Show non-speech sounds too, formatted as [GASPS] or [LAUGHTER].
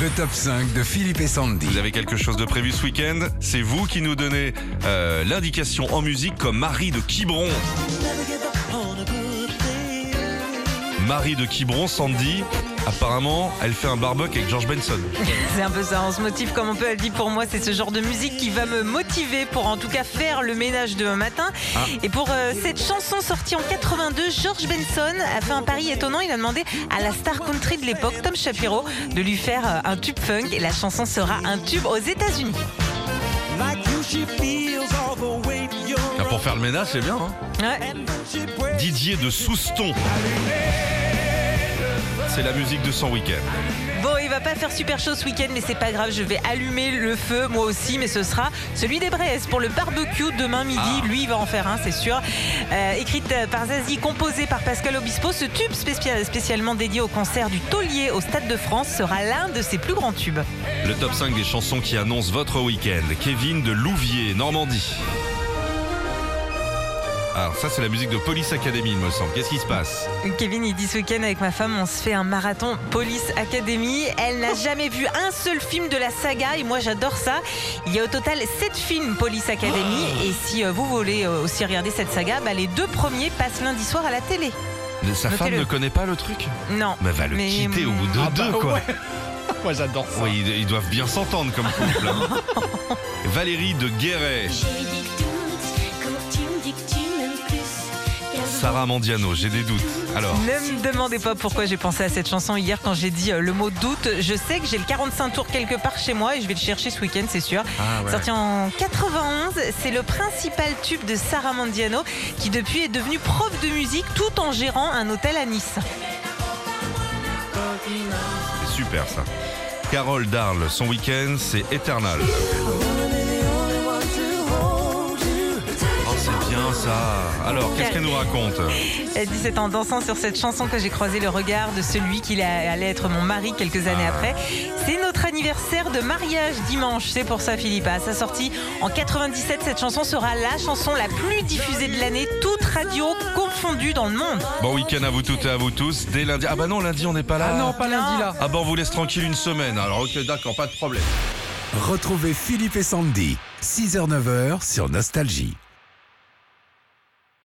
Le top 5 de Philippe et Sandy. Vous avez quelque chose de prévu ce week-end? C'est vous qui nous donnez euh, l'indication en musique comme Marie de Quiberon. Marie de Quiberon, Sandy, apparemment, elle fait un barbecue avec George Benson. [LAUGHS] C'est un peu ça, on se motive comme on peut. Elle dit pour moi, c'est ce genre de musique qui va me motiver pour en tout cas faire le ménage demain matin. Ah. Et pour euh, cette chanson sortie en 82, George Benson a fait un pari étonnant. Il a demandé à la star country de l'époque, Tom Shapiro, de lui faire euh, un tube funk. Et la chanson sera un tube aux États-Unis. Ah, pour faire le ménage, c'est bien. Hein Ouais. Didier de Souston. C'est la musique de son week-end. Bon, il va pas faire super chaud ce week-end, mais c'est pas grave. Je vais allumer le feu, moi aussi, mais ce sera celui des Braises pour le barbecue demain midi. Ah. Lui, il va en faire un, c'est sûr. Euh, écrite par Zazie, composée par Pascal Obispo, ce tube spécial- spécialement dédié au concert du Taulier au Stade de France sera l'un de ses plus grands tubes. Le top 5 des chansons qui annoncent votre week-end. Kevin de Louviers, Normandie. Alors ça c'est la musique de Police Academy il me semble. Qu'est-ce qui se passe Kevin, il dit ce week-end avec ma femme, on se fait un marathon Police Academy. Elle n'a [LAUGHS] jamais vu un seul film de la saga et moi j'adore ça. Il y a au total 7 films Police Academy [GASPS] et si euh, vous voulez euh, aussi regarder cette saga, bah, les deux premiers passent lundi soir à la télé. Sa femme ne connaît pas le truc Non. Mais va le Mais, quitter au bout de mm, deux quoi. [LAUGHS] Moi j'adore ça. Ils, doivent bien s'entendre comme couple. hein. [LAUGHS] Valérie de Guéret, J'ai des doutes quand tu me dis que tu m'aimes plus. qu'avant. Sarah Mandiano, j'ai des doutes. Alors, Ne me demandez pas pourquoi j'ai pensé à cette chanson hier quand j'ai dit euh, le mot doute. Je sais que j'ai le 45 tours quelque part chez moi et je vais le chercher ce week-end, c'est sûr. Ah ouais. Sorti en 91, c'est le principal tube de Sarah Mandiano qui depuis est devenue prof de musique tout en gérant un hôtel à Nice. c'est super ça. Carole Darle, son week-end c'est Eternal. Alors, qu'est-ce qu'elle nous raconte Elle dit c'est en dansant sur cette chanson que j'ai croisé le regard de celui qui allait être mon mari quelques années Ah. après. C'est notre anniversaire de mariage dimanche, c'est pour ça Philippe. À sa sortie en 97, cette chanson sera la chanson la plus diffusée de l'année, toute radio confondue dans le monde. Bon week-end à vous toutes et à vous tous. Dès lundi. Ah bah non, lundi on n'est pas là. Ah non, pas lundi là. Ah bah on vous laisse tranquille une semaine. Alors ok, d'accord, pas de problème. Retrouvez Philippe et Sandy. 6h-9h sur Nostalgie.